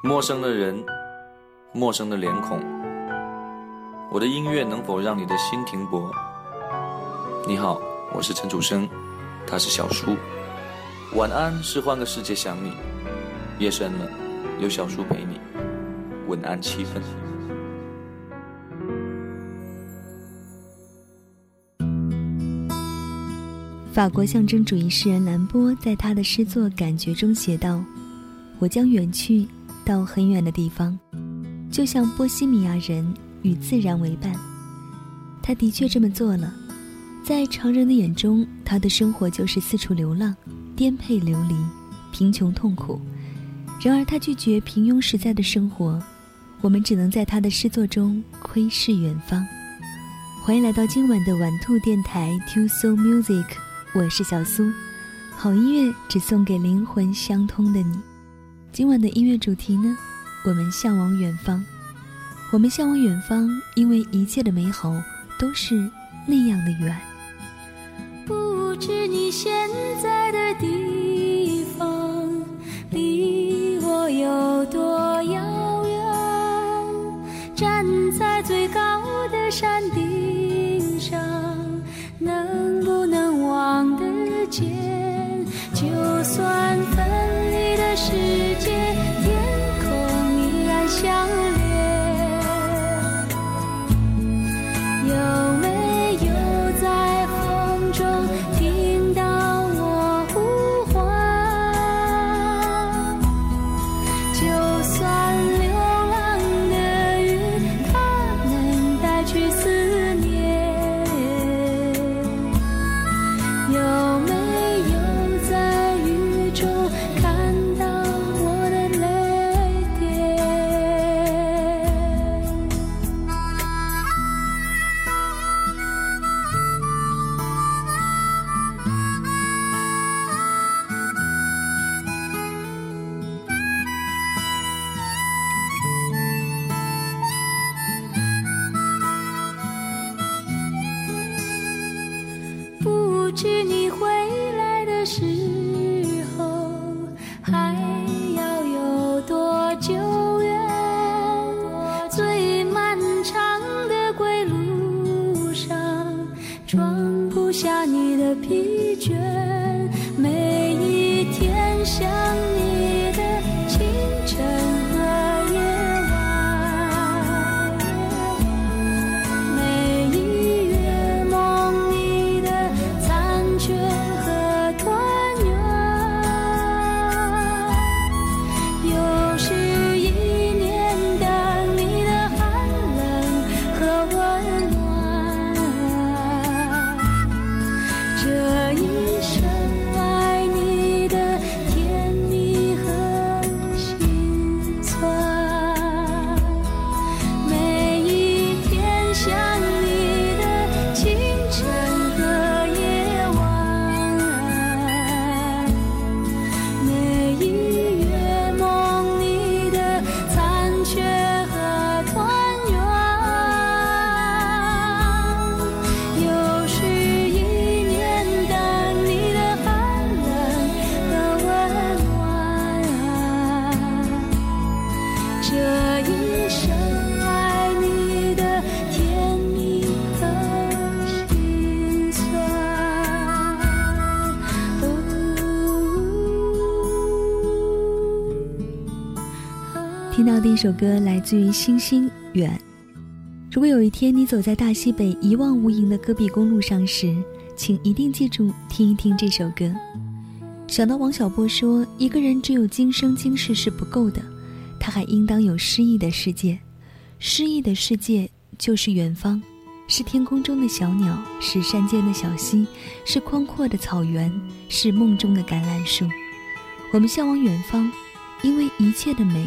陌生的人，陌生的脸孔，我的音乐能否让你的心停泊？你好，我是陈楚生，他是小叔。晚安是换个世界想你，夜深了，有小叔陪你，晚安七分。法国象征主义诗人兰波在他的诗作《感觉》中写道：“我将远去到很远的地方，就像波西米亚人与自然为伴。”他的确这么做了。在常人的眼中，他的生活就是四处流浪、颠沛流离、贫穷痛苦。然而，他拒绝平庸实在的生活。我们只能在他的诗作中窥视远方。欢迎来到今晚的晚兔电台 Two Soul Music。我是小苏，好音乐只送给灵魂相通的你。今晚的音乐主题呢？我们向往远方。我们向往远方，因为一切的美好都是那样的远。不知你现在的地方离我有多遥远？站在最高的山顶上，能不能？望得见，就算疲倦。每一天想你首歌来自于星星远。如果有一天你走在大西北一望无垠的戈壁公路上时，请一定记住听一听这首歌。想到王小波说：“一个人只有今生今世是不够的，他还应当有诗意的世界。诗意的世界就是远方，是天空中的小鸟，是山间的小溪，是宽阔的草原，是梦中的橄榄树。我们向往远方，因为一切的美。”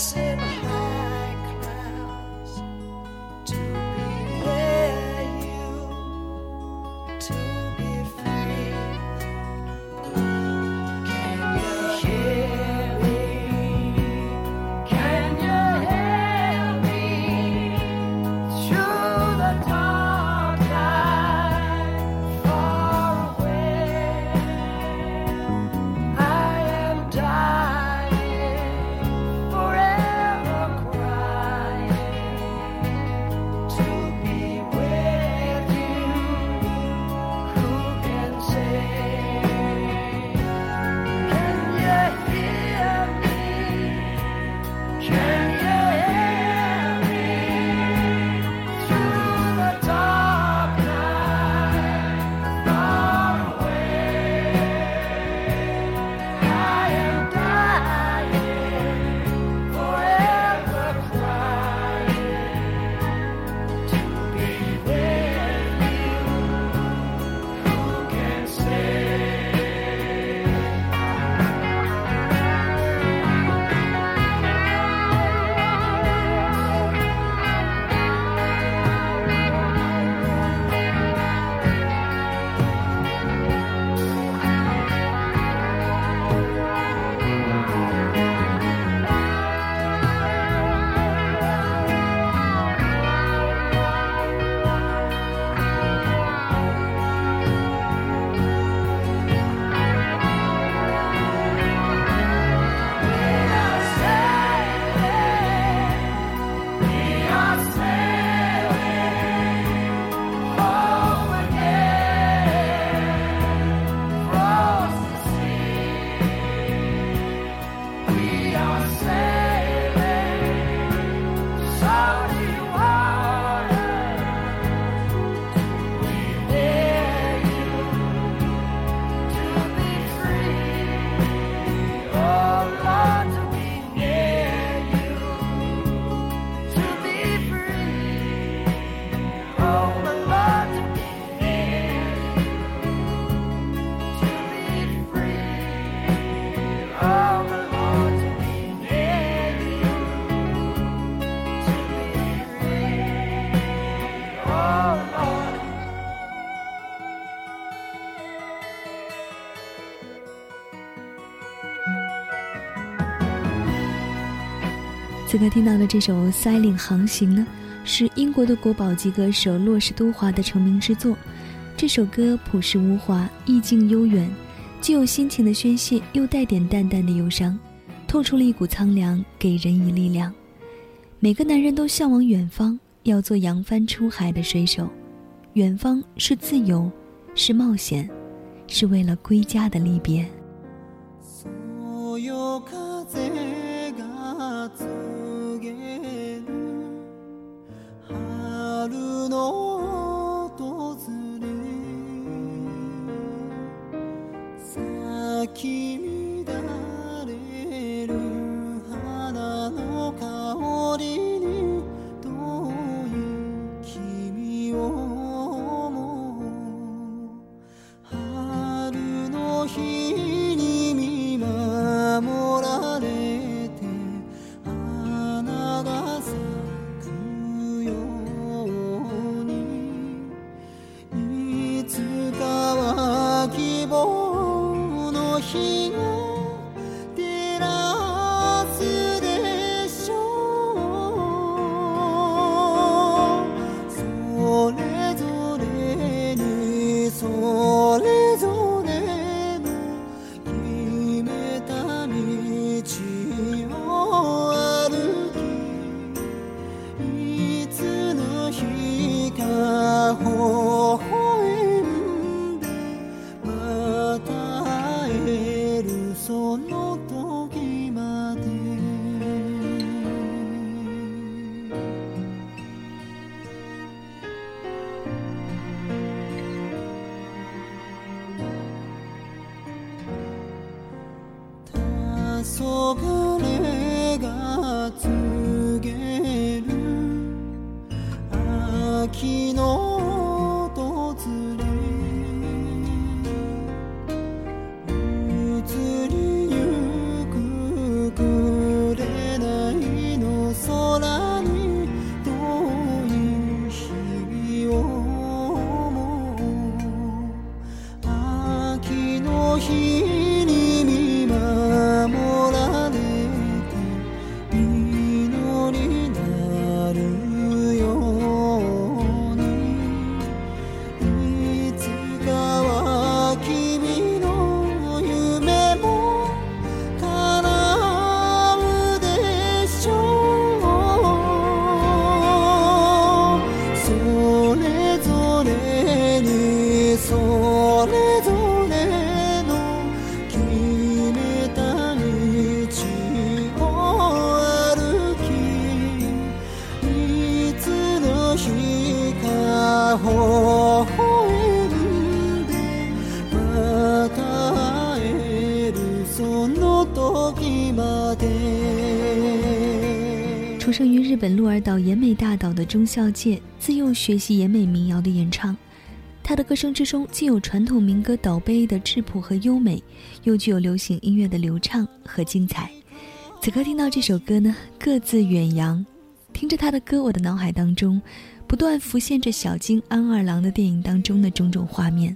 I said. 此刻听到的这首《Sailing 航行》呢，是英国的国宝级歌手洛士都华的成名之作。这首歌朴实无华，意境悠远，既有心情的宣泄，又带点淡淡的忧伤，透出了一股苍凉，给人以力量。每个男人都向往远方，要做扬帆出海的水手。远方是自由，是冒险，是为了归家的离别。所有出生于日本鹿儿岛岩美大岛的中孝介，自幼学习岩美民谣的演唱。他的歌声之中既有传统民歌倒背的质朴和优美，又具有流行音乐的流畅和精彩。此刻听到这首歌呢，各自远扬。听着他的歌，我的脑海当中不断浮现着小津安二郎的电影当中的种种画面，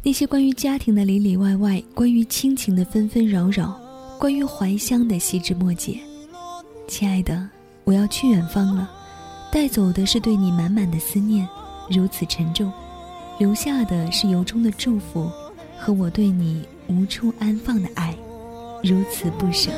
那些关于家庭的里里外外，关于亲情的纷纷扰扰，关于怀乡的细枝末节。亲爱的，我要去远方了，带走的是对你满满的思念，如此沉重；留下的是由衷的祝福和我对你无处安放的爱，如此不舍。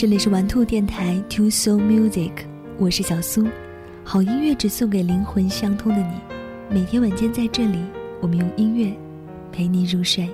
这里是玩兔电台 Two Soul Music，我是小苏，好音乐只送给灵魂相通的你。每天晚间在这里，我们用音乐陪你入睡。